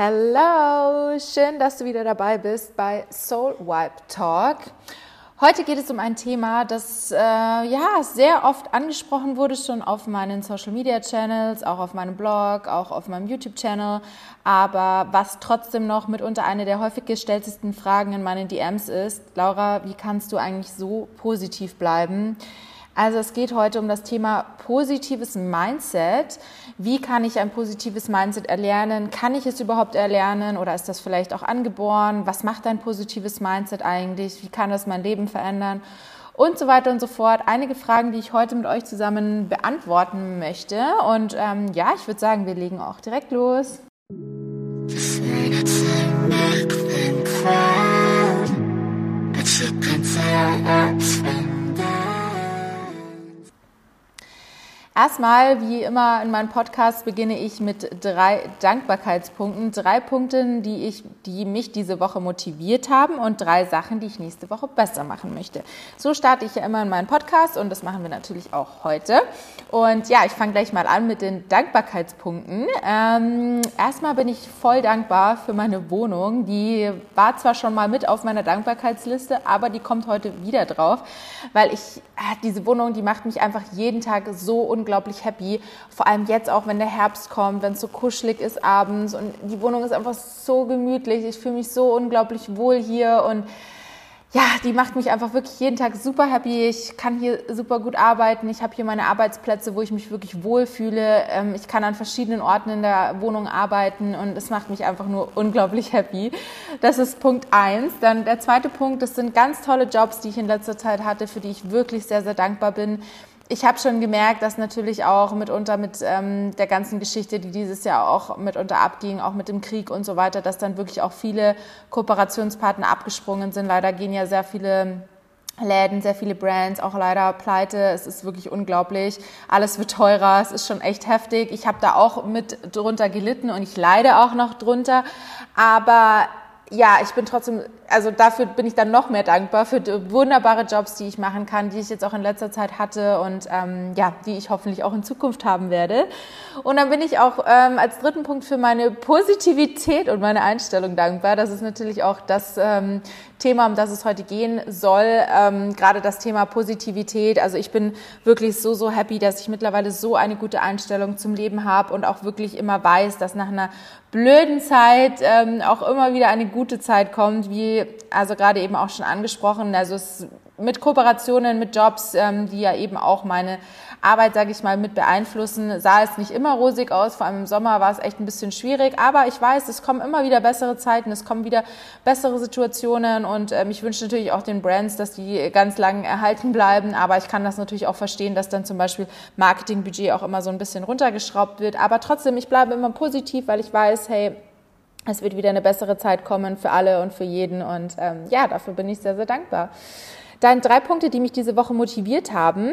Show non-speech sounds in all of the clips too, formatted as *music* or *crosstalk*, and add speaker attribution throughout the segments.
Speaker 1: Hello, schön, dass du wieder dabei bist bei Soul Wipe Talk. Heute geht es um ein Thema, das äh, ja sehr oft angesprochen wurde, schon auf meinen Social Media Channels, auch auf meinem Blog, auch auf meinem YouTube Channel, aber was trotzdem noch mitunter eine der häufig gestelltesten Fragen in meinen DMs ist: Laura, wie kannst du eigentlich so positiv bleiben? Also es geht heute um das Thema positives Mindset. Wie kann ich ein positives Mindset erlernen? Kann ich es überhaupt erlernen oder ist das vielleicht auch angeboren? Was macht ein positives Mindset eigentlich? Wie kann das mein Leben verändern? Und so weiter und so fort. Einige Fragen, die ich heute mit euch zusammen beantworten möchte. Und ähm, ja, ich würde sagen, wir legen auch direkt los. Erstmal, wie immer in meinem Podcast, beginne ich mit drei Dankbarkeitspunkten, drei Punkten, die, ich, die mich diese Woche motiviert haben und drei Sachen, die ich nächste Woche besser machen möchte. So starte ich ja immer in meinen Podcast und das machen wir natürlich auch heute. Und ja, ich fange gleich mal an mit den Dankbarkeitspunkten. Ähm, erstmal bin ich voll dankbar für meine Wohnung. Die war zwar schon mal mit auf meiner Dankbarkeitsliste, aber die kommt heute wieder drauf, weil ich, äh, diese Wohnung, die macht mich einfach jeden Tag so unglaublich unglaublich happy. Vor allem jetzt auch, wenn der Herbst kommt, wenn es so kuschelig ist abends und die Wohnung ist einfach so gemütlich. Ich fühle mich so unglaublich wohl hier und ja, die macht mich einfach wirklich jeden Tag super happy. Ich kann hier super gut arbeiten. Ich habe hier meine Arbeitsplätze, wo ich mich wirklich wohlfühle. Ähm, ich kann an verschiedenen Orten in der Wohnung arbeiten und es macht mich einfach nur unglaublich happy. Das ist Punkt eins. Dann der zweite Punkt, das sind ganz tolle Jobs, die ich in letzter Zeit hatte, für die ich wirklich sehr, sehr dankbar bin ich habe schon gemerkt, dass natürlich auch mitunter mit ähm, der ganzen Geschichte, die dieses Jahr auch mitunter abging, auch mit dem Krieg und so weiter, dass dann wirklich auch viele Kooperationspartner abgesprungen sind. Leider gehen ja sehr viele Läden, sehr viele Brands, auch leider pleite. Es ist wirklich unglaublich. Alles wird teurer. Es ist schon echt heftig. Ich habe da auch mit drunter gelitten und ich leide auch noch drunter. Aber ja, ich bin trotzdem, also dafür bin ich dann noch mehr dankbar für wunderbare Jobs, die ich machen kann, die ich jetzt auch in letzter Zeit hatte und ähm, ja, die ich hoffentlich auch in Zukunft haben werde. Und dann bin ich auch ähm, als dritten Punkt für meine Positivität und meine Einstellung dankbar. Das ist natürlich auch das ähm, Thema, um das es heute gehen soll. Ähm, gerade das Thema Positivität. Also ich bin wirklich so, so happy, dass ich mittlerweile so eine gute Einstellung zum Leben habe und auch wirklich immer weiß, dass nach einer blöden Zeit ähm, auch immer wieder eine gute Zeit kommt, wie also gerade eben auch schon angesprochen. Also es mit Kooperationen, mit Jobs, ähm, die ja eben auch meine Arbeit, sage ich mal, mit beeinflussen, sah es nicht immer rosig aus. Vor allem im Sommer war es echt ein bisschen schwierig. Aber ich weiß, es kommen immer wieder bessere Zeiten, es kommen wieder bessere Situationen und ähm, ich wünsche natürlich auch den Brands, dass die ganz lang erhalten bleiben. Aber ich kann das natürlich auch verstehen, dass dann zum Beispiel Marketingbudget auch immer so ein bisschen runtergeschraubt wird. Aber trotzdem, ich bleibe immer positiv, weil ich weiß, hey, es wird wieder eine bessere Zeit kommen für alle und für jeden. Und ähm, ja, dafür bin ich sehr, sehr dankbar. Dann drei Punkte, die mich diese Woche motiviert haben.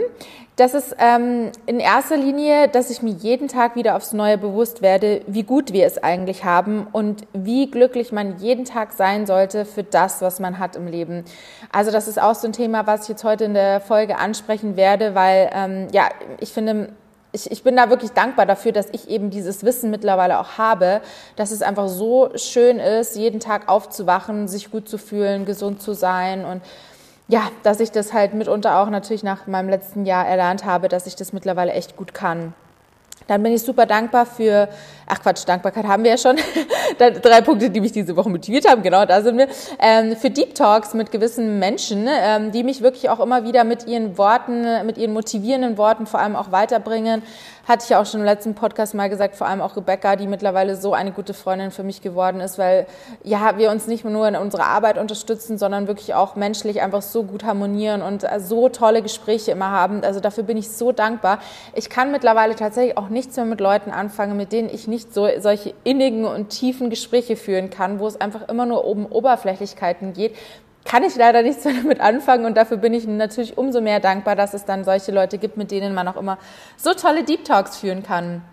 Speaker 1: Das ist ähm, in erster Linie, dass ich mir jeden Tag wieder aufs Neue bewusst werde, wie gut wir es eigentlich haben und wie glücklich man jeden Tag sein sollte für das, was man hat im Leben. Also das ist auch so ein Thema, was ich jetzt heute in der Folge ansprechen werde, weil ähm, ja, ich finde, ich, ich bin da wirklich dankbar dafür, dass ich eben dieses Wissen mittlerweile auch habe, dass es einfach so schön ist, jeden Tag aufzuwachen, sich gut zu fühlen, gesund zu sein und ja, dass ich das halt mitunter auch natürlich nach meinem letzten Jahr erlernt habe, dass ich das mittlerweile echt gut kann. Dann bin ich super dankbar für, ach Quatsch, Dankbarkeit haben wir ja schon. *laughs* Drei Punkte, die mich diese Woche motiviert haben, genau, da sind wir. Ähm, für Deep Talks mit gewissen Menschen, ähm, die mich wirklich auch immer wieder mit ihren Worten, mit ihren motivierenden Worten vor allem auch weiterbringen hatte ich ja auch schon im letzten Podcast mal gesagt, vor allem auch Rebecca, die mittlerweile so eine gute Freundin für mich geworden ist, weil ja, wir uns nicht nur in unserer Arbeit unterstützen, sondern wirklich auch menschlich einfach so gut harmonieren und äh, so tolle Gespräche immer haben. Also dafür bin ich so dankbar. Ich kann mittlerweile tatsächlich auch nichts mehr mit Leuten anfangen, mit denen ich nicht so solche innigen und tiefen Gespräche führen kann, wo es einfach immer nur um Oberflächlichkeiten geht, kann ich leider nichts damit anfangen und dafür bin ich natürlich umso mehr dankbar, dass es dann solche Leute gibt, mit denen man auch immer so tolle Deep Talks führen kann.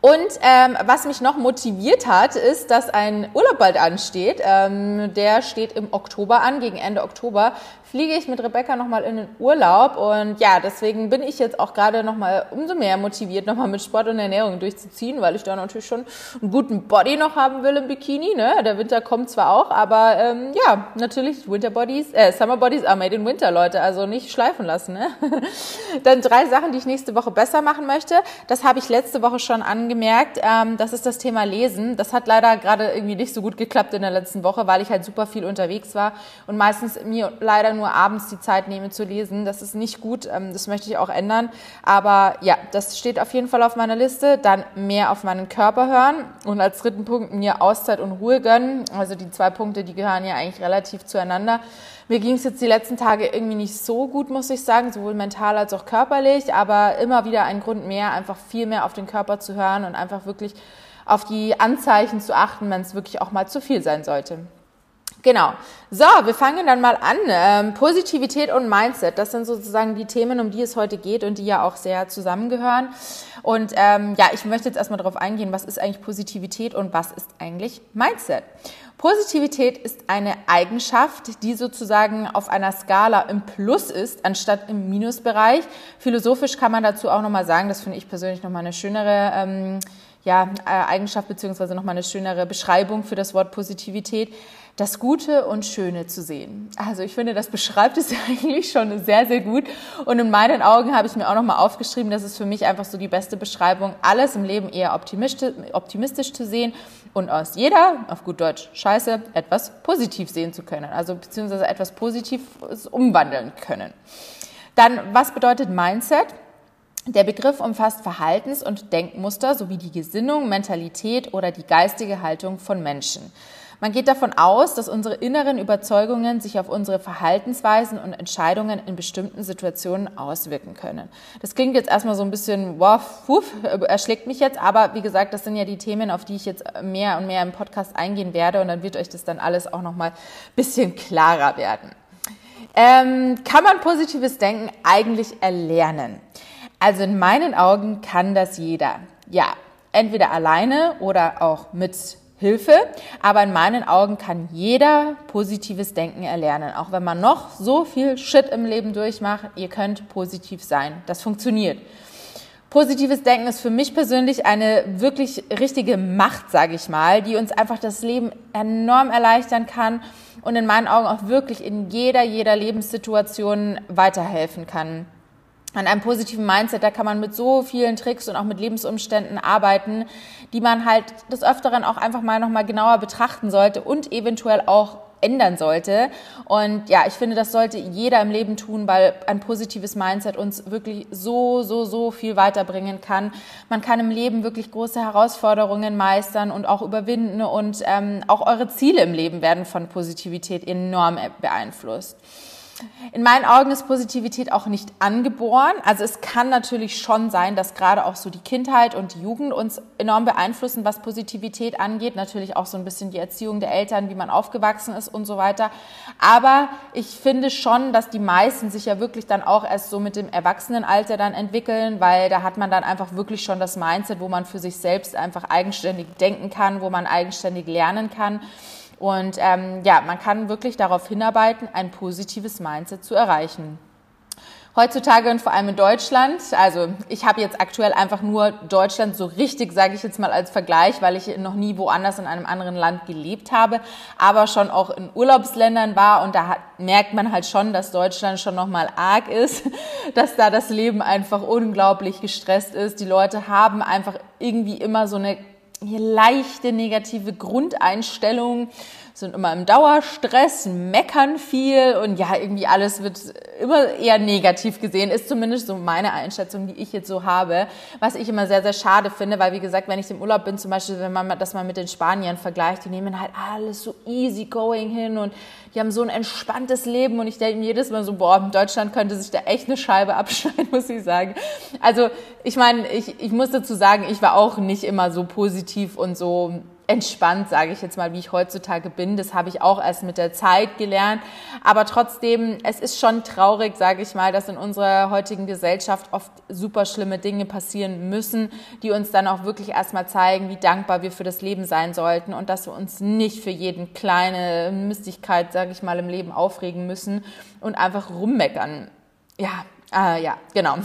Speaker 1: Und ähm, was mich noch motiviert hat, ist, dass ein Urlaub bald ansteht. Ähm, der steht im Oktober an, gegen Ende Oktober fliege ich mit Rebecca nochmal in den Urlaub. Und ja, deswegen bin ich jetzt auch gerade nochmal umso mehr motiviert, nochmal mit Sport und Ernährung durchzuziehen, weil ich da natürlich schon einen guten Body noch haben will im Bikini. Ne? Der Winter kommt zwar auch, aber ähm, ja, natürlich Winter Bodies, äh, Summer Bodies are made in Winter, Leute. Also nicht schleifen lassen. Ne? *laughs* Dann drei Sachen, die ich nächste Woche besser machen möchte. Das habe ich letzte Woche schon angemerkt. Ähm, das ist das Thema Lesen. Das hat leider gerade irgendwie nicht so gut geklappt in der letzten Woche, weil ich halt super viel unterwegs war und meistens mir leider nur abends die Zeit nehme zu lesen. Das ist nicht gut. Ähm, das möchte ich auch ändern. Aber ja, das steht auf jeden Fall auf meiner Liste. Dann mehr auf meinen Körper hören und als dritten Punkt mir Auszeit und Ruhe gönnen. Also die zwei Punkte, die gehören ja eigentlich relativ zueinander. Mir ging es jetzt die letzten Tage irgendwie nicht so gut, muss ich sagen, sowohl mental als auch körperlich, aber immer wieder ein Grund mehr, einfach viel mehr auf den Körper zu hören und einfach wirklich auf die Anzeichen zu achten, wenn es wirklich auch mal zu viel sein sollte. Genau. So, wir fangen dann mal an. Ähm, Positivität und Mindset, das sind sozusagen die Themen, um die es heute geht und die ja auch sehr zusammengehören. Und ähm, ja, ich möchte jetzt erstmal darauf eingehen, was ist eigentlich Positivität und was ist eigentlich Mindset. Positivität ist eine Eigenschaft, die sozusagen auf einer Skala im Plus ist, anstatt im Minusbereich. Philosophisch kann man dazu auch nochmal sagen, das finde ich persönlich nochmal eine schönere ähm, ja, äh, Eigenschaft beziehungsweise nochmal eine schönere Beschreibung für das Wort Positivität das Gute und Schöne zu sehen. Also ich finde, das beschreibt es *laughs* eigentlich schon sehr, sehr gut. Und in meinen Augen habe ich mir auch nochmal aufgeschrieben, das ist für mich einfach so die beste Beschreibung, alles im Leben eher optimistisch, optimistisch zu sehen und aus jeder, auf gut Deutsch, Scheiße, etwas positiv sehen zu können. Also beziehungsweise etwas Positives umwandeln können. Dann, was bedeutet Mindset? Der Begriff umfasst Verhaltens- und Denkmuster sowie die Gesinnung, Mentalität oder die geistige Haltung von Menschen. Man geht davon aus, dass unsere inneren Überzeugungen sich auf unsere Verhaltensweisen und Entscheidungen in bestimmten Situationen auswirken können. Das klingt jetzt erstmal so ein bisschen, wow, puff, erschlägt mich jetzt, aber wie gesagt, das sind ja die Themen, auf die ich jetzt mehr und mehr im Podcast eingehen werde und dann wird euch das dann alles auch nochmal ein bisschen klarer werden. Ähm, kann man positives Denken eigentlich erlernen? Also in meinen Augen kann das jeder. Ja, entweder alleine oder auch mit Hilfe, aber in meinen Augen kann jeder positives Denken erlernen. Auch wenn man noch so viel Shit im Leben durchmacht, ihr könnt positiv sein. Das funktioniert. Positives Denken ist für mich persönlich eine wirklich richtige Macht, sage ich mal, die uns einfach das Leben enorm erleichtern kann und in meinen Augen auch wirklich in jeder, jeder Lebenssituation weiterhelfen kann an einem positiven Mindset, da kann man mit so vielen Tricks und auch mit Lebensumständen arbeiten, die man halt des Öfteren auch einfach mal nochmal genauer betrachten sollte und eventuell auch ändern sollte. Und ja, ich finde, das sollte jeder im Leben tun, weil ein positives Mindset uns wirklich so, so, so viel weiterbringen kann. Man kann im Leben wirklich große Herausforderungen meistern und auch überwinden und ähm, auch eure Ziele im Leben werden von Positivität enorm beeinflusst. In meinen Augen ist Positivität auch nicht angeboren. Also es kann natürlich schon sein, dass gerade auch so die Kindheit und die Jugend uns enorm beeinflussen, was Positivität angeht. Natürlich auch so ein bisschen die Erziehung der Eltern, wie man aufgewachsen ist und so weiter. Aber ich finde schon, dass die meisten sich ja wirklich dann auch erst so mit dem Erwachsenenalter dann entwickeln, weil da hat man dann einfach wirklich schon das Mindset, wo man für sich selbst einfach eigenständig denken kann, wo man eigenständig lernen kann. Und ähm, ja, man kann wirklich darauf hinarbeiten, ein positives Mindset zu erreichen. Heutzutage und vor allem in Deutschland, also ich habe jetzt aktuell einfach nur Deutschland so richtig, sage ich jetzt mal als Vergleich, weil ich noch nie woanders in einem anderen Land gelebt habe, aber schon auch in Urlaubsländern war und da hat, merkt man halt schon, dass Deutschland schon nochmal arg ist, *laughs* dass da das Leben einfach unglaublich gestresst ist. Die Leute haben einfach irgendwie immer so eine hier leichte negative Grundeinstellungen, sind immer im Dauerstress, meckern viel und ja, irgendwie alles wird immer eher negativ gesehen, ist zumindest so meine Einschätzung, die ich jetzt so habe, was ich immer sehr, sehr schade finde, weil wie gesagt, wenn ich im Urlaub bin, zum Beispiel, wenn man das mal mit den Spaniern vergleicht, die nehmen halt alles so easy going hin und die haben so ein entspanntes Leben und ich denke mir jedes Mal so, boah, in Deutschland könnte sich da echt eine Scheibe *laughs* abschneiden, muss ich sagen. Also ich meine, ich, ich muss dazu sagen, ich war auch nicht immer so positiv und so entspannt, sage ich jetzt mal, wie ich heutzutage bin. Das habe ich auch erst mit der Zeit gelernt. Aber trotzdem, es ist schon traurig, sage ich mal, dass in unserer heutigen Gesellschaft oft super schlimme Dinge passieren müssen, die uns dann auch wirklich erstmal zeigen, wie dankbar wir für das Leben sein sollten und dass wir uns nicht für jeden kleine Mistigkeit, sage ich mal, im Leben aufregen müssen und einfach rummeckern. Ja, äh, ja, genau.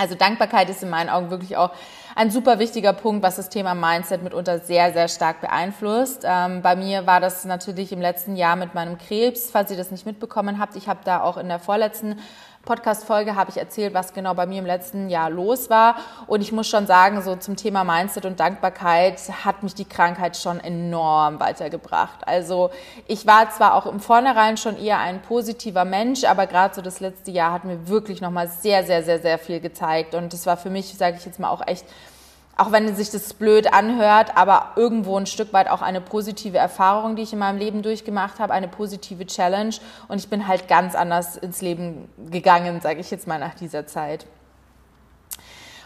Speaker 1: Also Dankbarkeit ist in meinen Augen wirklich auch ein super wichtiger Punkt, was das Thema Mindset mitunter sehr, sehr stark beeinflusst. Ähm, bei mir war das natürlich im letzten Jahr mit meinem Krebs, falls ihr das nicht mitbekommen habt. Ich habe da auch in der vorletzten Podcast-Folge habe ich erzählt, was genau bei mir im letzten Jahr los war. Und ich muss schon sagen, so zum Thema Mindset und Dankbarkeit hat mich die Krankheit schon enorm weitergebracht. Also ich war zwar auch im Vornherein schon eher ein positiver Mensch, aber gerade so das letzte Jahr hat mir wirklich nochmal sehr, sehr, sehr, sehr viel gezeigt. Und das war für mich, sage ich jetzt mal, auch echt auch wenn sich das blöd anhört, aber irgendwo ein Stück weit auch eine positive Erfahrung, die ich in meinem Leben durchgemacht habe, eine positive Challenge. Und ich bin halt ganz anders ins Leben gegangen, sage ich jetzt mal nach dieser Zeit.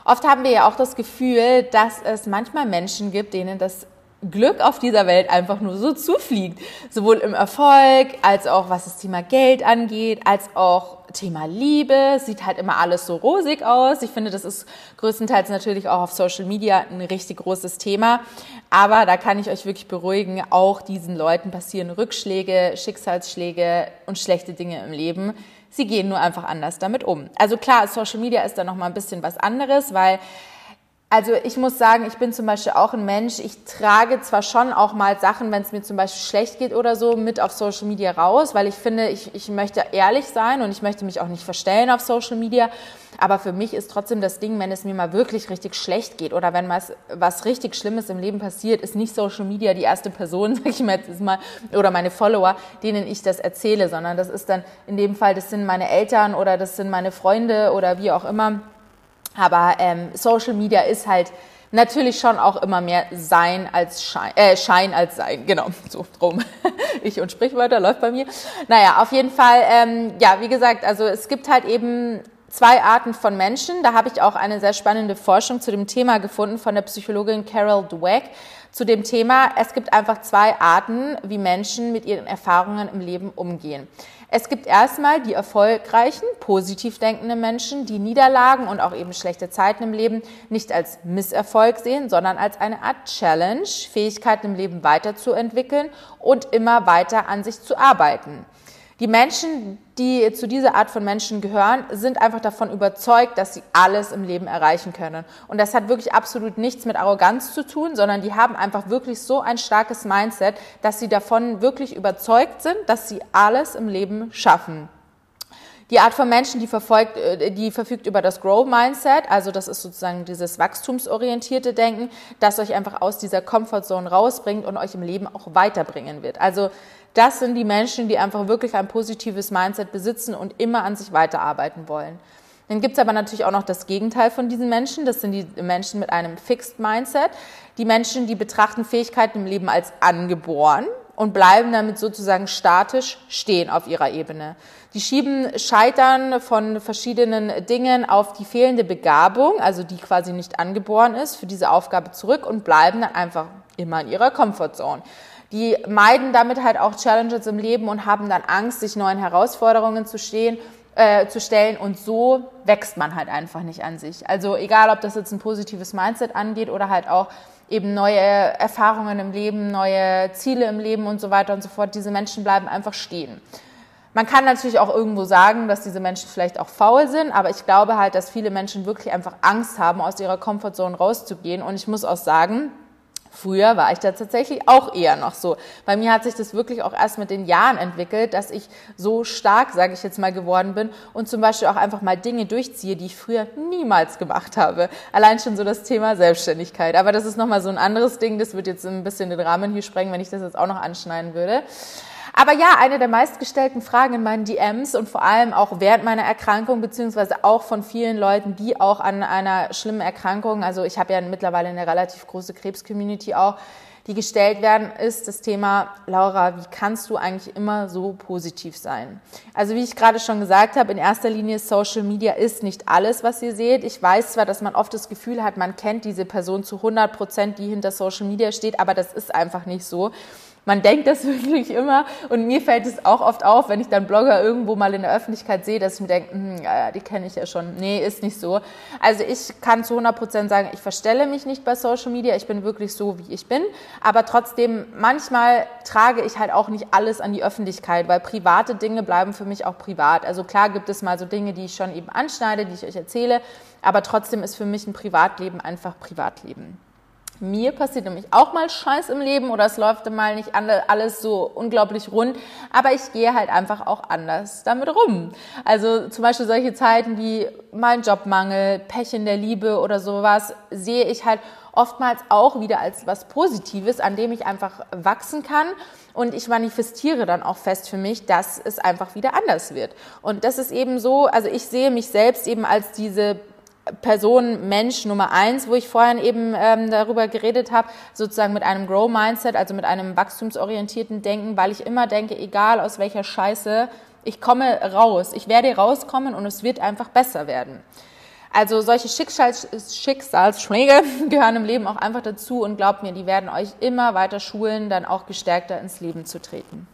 Speaker 1: Oft haben wir ja auch das Gefühl, dass es manchmal Menschen gibt, denen das Glück auf dieser Welt einfach nur so zufliegt. Sowohl im Erfolg, als auch was das Thema Geld angeht, als auch Thema Liebe. Sieht halt immer alles so rosig aus. Ich finde, das ist größtenteils natürlich auch auf Social Media ein richtig großes Thema. Aber da kann ich euch wirklich beruhigen, auch diesen Leuten passieren Rückschläge, Schicksalsschläge und schlechte Dinge im Leben. Sie gehen nur einfach anders damit um. Also klar, Social Media ist da nochmal ein bisschen was anderes, weil also ich muss sagen, ich bin zum Beispiel auch ein Mensch, ich trage zwar schon auch mal Sachen, wenn es mir zum Beispiel schlecht geht oder so, mit auf Social Media raus, weil ich finde, ich, ich möchte ehrlich sein und ich möchte mich auch nicht verstellen auf Social Media. Aber für mich ist trotzdem das Ding, wenn es mir mal wirklich richtig schlecht geht oder wenn was, was richtig Schlimmes im Leben passiert, ist nicht Social Media die erste Person, *laughs* sag ich mir jetzt mal, oder meine Follower, denen ich das erzähle, sondern das ist dann in dem Fall, das sind meine Eltern oder das sind meine Freunde oder wie auch immer aber ähm, Social Media ist halt natürlich schon auch immer mehr Sein als Schein, äh, Schein als Sein, genau, so drum. *laughs* ich und Sprichwörter läuft bei mir. Naja, auf jeden Fall, ähm, ja, wie gesagt, also es gibt halt eben zwei Arten von Menschen. Da habe ich auch eine sehr spannende Forschung zu dem Thema gefunden von der Psychologin Carol Dweck zu dem Thema. Es gibt einfach zwei Arten, wie Menschen mit ihren Erfahrungen im Leben umgehen. Es gibt erstmal die erfolgreichen, positiv denkenden Menschen, die Niederlagen und auch eben schlechte Zeiten im Leben nicht als Misserfolg sehen, sondern als eine Art Challenge, Fähigkeiten im Leben weiterzuentwickeln und immer weiter an sich zu arbeiten. Die Menschen, die zu dieser Art von Menschen gehören, sind einfach davon überzeugt, dass sie alles im Leben erreichen können. Und das hat wirklich absolut nichts mit Arroganz zu tun, sondern die haben einfach wirklich so ein starkes Mindset, dass sie davon wirklich überzeugt sind, dass sie alles im Leben schaffen. Die Art von Menschen, die verfolgt, äh, die verfügt über das Grow Mindset, also das ist sozusagen dieses wachstumsorientierte Denken, das euch einfach aus dieser Comfortzone rausbringt und euch im Leben auch weiterbringen wird. Also das sind die Menschen, die einfach wirklich ein positives Mindset besitzen und immer an sich weiterarbeiten wollen. Dann gibt's aber natürlich auch noch das Gegenteil von diesen Menschen. Das sind die Menschen mit einem Fixed Mindset. Die Menschen, die betrachten Fähigkeiten im Leben als angeboren und bleiben damit sozusagen statisch stehen auf ihrer Ebene. Die schieben Scheitern von verschiedenen Dingen auf die fehlende Begabung, also die quasi nicht angeboren ist, für diese Aufgabe zurück und bleiben dann einfach immer in ihrer Comfortzone. Die meiden damit halt auch Challenges im Leben und haben dann Angst, sich neuen Herausforderungen zu stehen äh, zu stellen und so wächst man halt einfach nicht an sich. Also egal, ob das jetzt ein positives Mindset angeht oder halt auch eben neue Erfahrungen im Leben, neue Ziele im Leben und so weiter und so fort, diese Menschen bleiben einfach stehen. Man kann natürlich auch irgendwo sagen, dass diese Menschen vielleicht auch faul sind, aber ich glaube halt, dass viele Menschen wirklich einfach Angst haben, aus ihrer Komfortzone rauszugehen. Und ich muss auch sagen, Früher war ich da tatsächlich auch eher noch so. Bei mir hat sich das wirklich auch erst mit den Jahren entwickelt, dass ich so stark, sage ich jetzt mal, geworden bin und zum Beispiel auch einfach mal Dinge durchziehe, die ich früher niemals gemacht habe. Allein schon so das Thema Selbstständigkeit. Aber das ist nochmal so ein anderes Ding. Das wird jetzt ein bisschen den Rahmen hier sprengen, wenn ich das jetzt auch noch anschneiden würde. Aber ja, eine der meistgestellten Fragen in meinen DMs und vor allem auch während meiner Erkrankung, beziehungsweise auch von vielen Leuten, die auch an einer schlimmen Erkrankung, also ich habe ja mittlerweile eine relativ große Krebscommunity auch, die gestellt werden, ist das Thema, Laura, wie kannst du eigentlich immer so positiv sein? Also wie ich gerade schon gesagt habe, in erster Linie Social Media ist nicht alles, was ihr seht. Ich weiß zwar, dass man oft das Gefühl hat, man kennt diese Person zu 100 Prozent, die hinter Social Media steht, aber das ist einfach nicht so. Man denkt das *laughs* wirklich immer und mir fällt es auch oft auf, wenn ich dann Blogger irgendwo mal in der Öffentlichkeit sehe, dass ich mir denke, hm, ja, die kenne ich ja schon. Nee, ist nicht so. Also ich kann zu 100 Prozent sagen, ich verstelle mich nicht bei Social Media, ich bin wirklich so, wie ich bin. Aber trotzdem, manchmal trage ich halt auch nicht alles an die Öffentlichkeit, weil private Dinge bleiben für mich auch privat. Also klar gibt es mal so Dinge, die ich schon eben anschneide, die ich euch erzähle, aber trotzdem ist für mich ein Privatleben einfach Privatleben. Mir passiert nämlich auch mal Scheiß im Leben oder es läuft mal nicht alles so unglaublich rund, aber ich gehe halt einfach auch anders damit rum. Also zum Beispiel solche Zeiten wie mein Jobmangel, Pech in der Liebe oder sowas sehe ich halt oftmals auch wieder als was Positives, an dem ich einfach wachsen kann. Und ich manifestiere dann auch fest für mich, dass es einfach wieder anders wird. Und das ist eben so, also ich sehe mich selbst eben als diese Person, Mensch Nummer eins, wo ich vorhin eben ähm, darüber geredet habe, sozusagen mit einem Grow-Mindset, also mit einem wachstumsorientierten Denken, weil ich immer denke, egal aus welcher Scheiße, ich komme raus, ich werde rauskommen und es wird einfach besser werden. Also solche Schicksals Schicksalsschläge *laughs* gehören im Leben auch einfach dazu und glaubt mir, die werden euch immer weiter schulen, dann auch gestärkter ins Leben zu treten.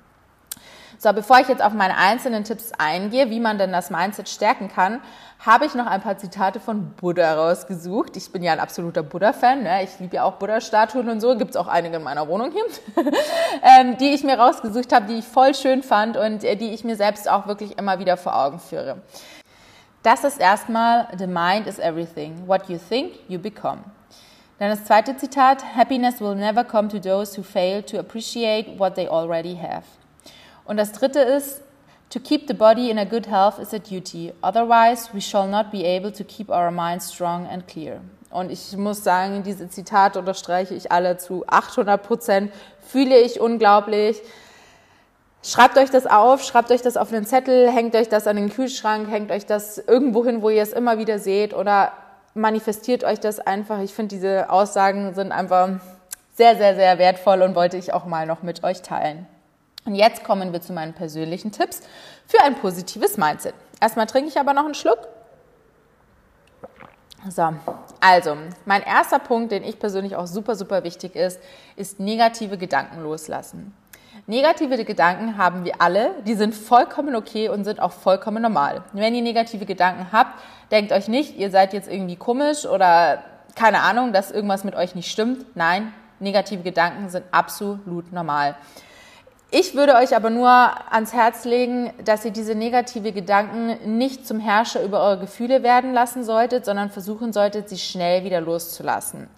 Speaker 1: So, bevor ich jetzt auf meine einzelnen Tipps eingehe, wie man denn das Mindset stärken kann, habe ich noch ein paar Zitate von Buddha rausgesucht. Ich bin ja ein absoluter Buddha-Fan. Ne? Ich liebe ja auch Buddha-Statuen und so. Gibt es auch einige in meiner Wohnung hier, *laughs* ähm, die ich mir rausgesucht habe, die ich voll schön fand und äh, die ich mir selbst auch wirklich immer wieder vor Augen führe. Das ist erstmal, the mind is everything. What you think, you become. Dann das zweite Zitat, happiness will never come to those who fail to appreciate what they already have. Und das dritte ist, To keep the body in a good health is a duty. Otherwise, we shall not be able to keep our minds strong and clear. Und ich muss sagen, diese Zitate unterstreiche ich alle zu 800 Prozent. Fühle ich unglaublich. Schreibt euch das auf, schreibt euch das auf einen Zettel, hängt euch das an den Kühlschrank, hängt euch das irgendwo hin, wo ihr es immer wieder seht oder manifestiert euch das einfach. Ich finde, diese Aussagen sind einfach sehr, sehr, sehr wertvoll und wollte ich auch mal noch mit euch teilen. Und jetzt kommen wir zu meinen persönlichen Tipps für ein positives Mindset. Erstmal trinke ich aber noch einen Schluck. So, also mein erster Punkt, den ich persönlich auch super, super wichtig ist, ist negative Gedanken loslassen. Negative Gedanken haben wir alle, die sind vollkommen okay und sind auch vollkommen normal. Wenn ihr negative Gedanken habt, denkt euch nicht, ihr seid jetzt irgendwie komisch oder keine Ahnung, dass irgendwas mit euch nicht stimmt. Nein, negative Gedanken sind absolut normal. Ich würde euch aber nur ans Herz legen, dass ihr diese negative Gedanken nicht zum Herrscher über eure Gefühle werden lassen solltet, sondern versuchen solltet, sie schnell wieder loszulassen.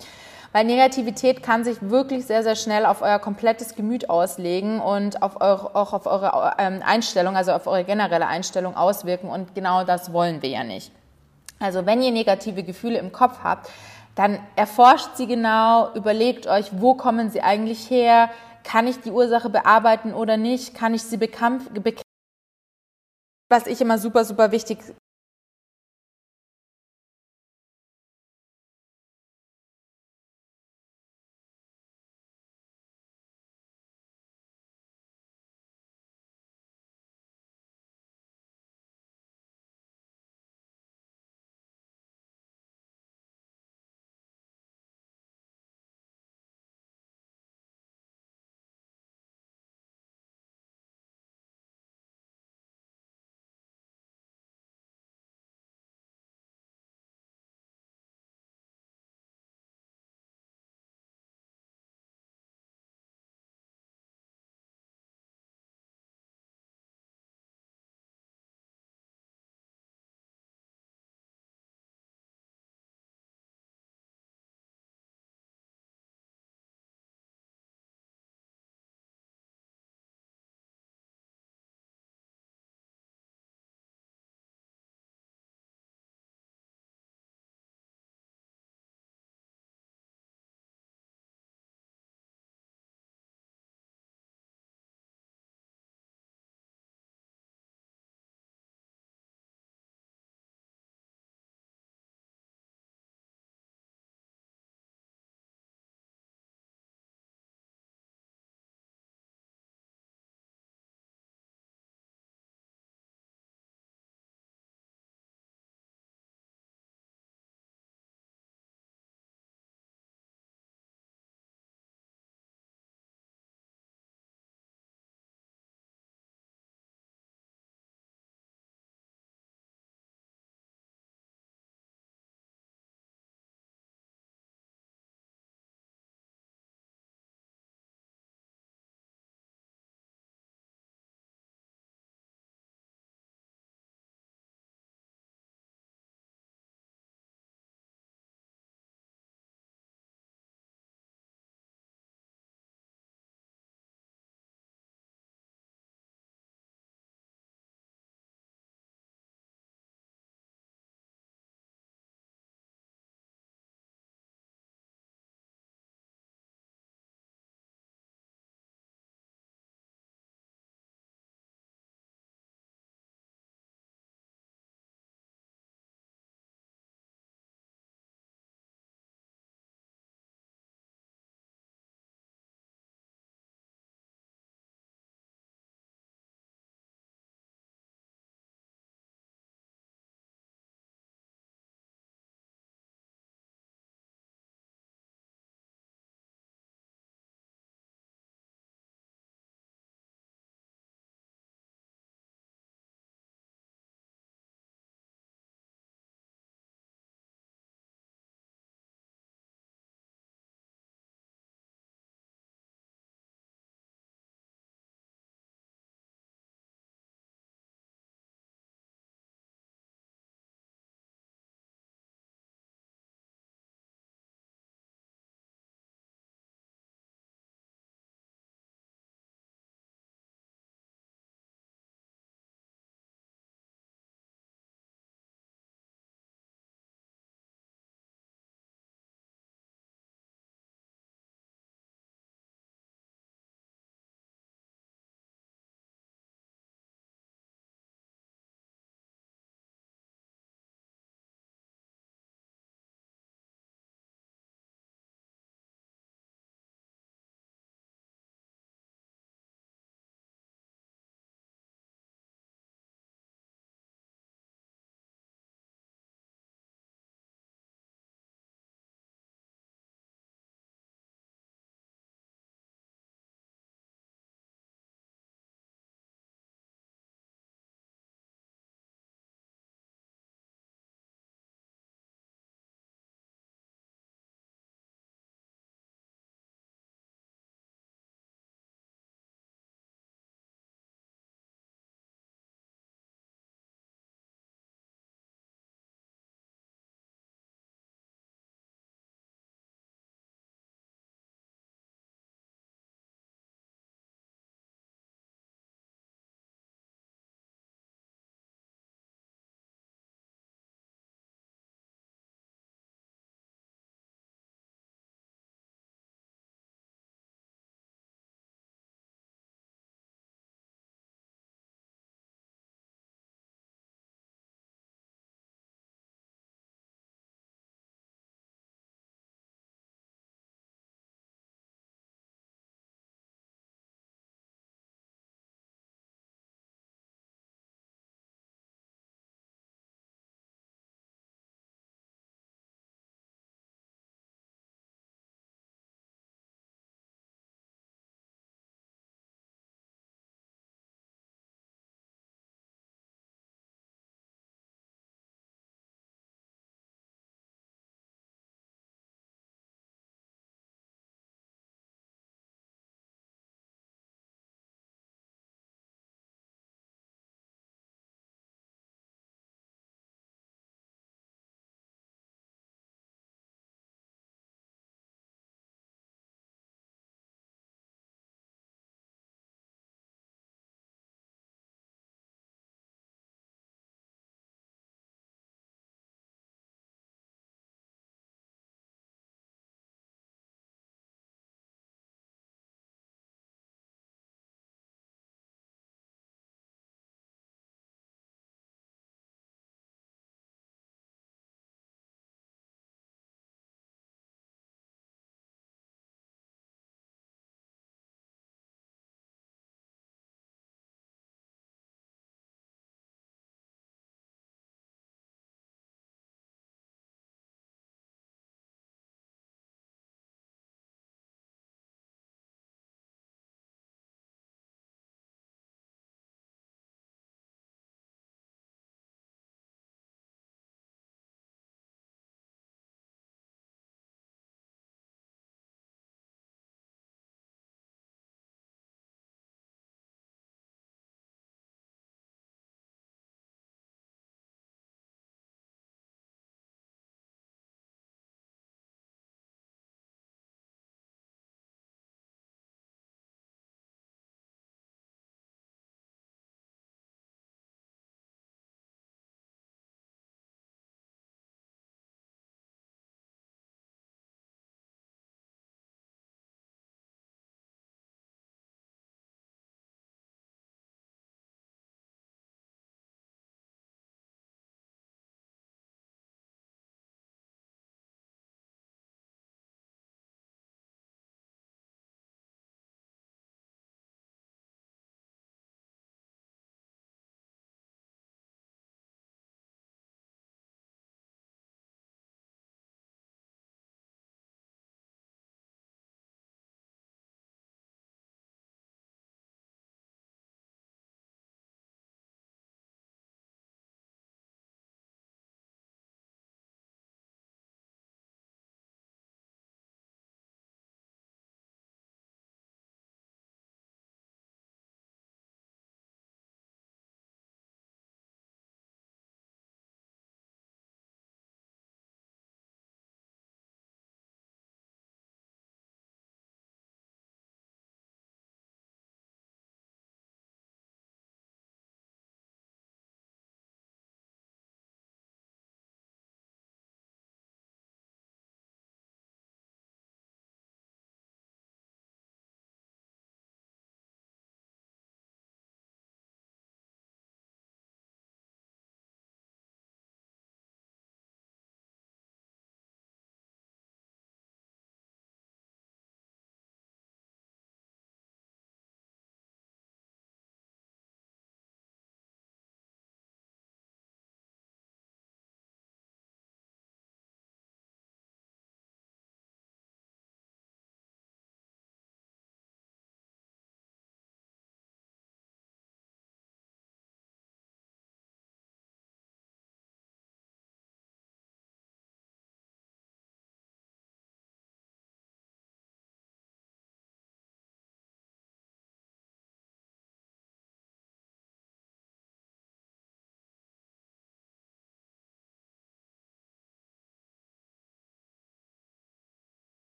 Speaker 1: Weil Negativität kann sich wirklich sehr, sehr schnell auf euer komplettes Gemüt auslegen und auf eure, auch auf eure ähm, Einstellung, also auf eure generelle Einstellung auswirken. Und genau das wollen wir ja nicht. Also wenn ihr negative Gefühle im Kopf habt, dann erforscht sie genau, überlegt euch, wo kommen sie eigentlich her, kann ich die Ursache bearbeiten oder nicht? Kann ich sie bekämpfen? Was ich immer super, super wichtig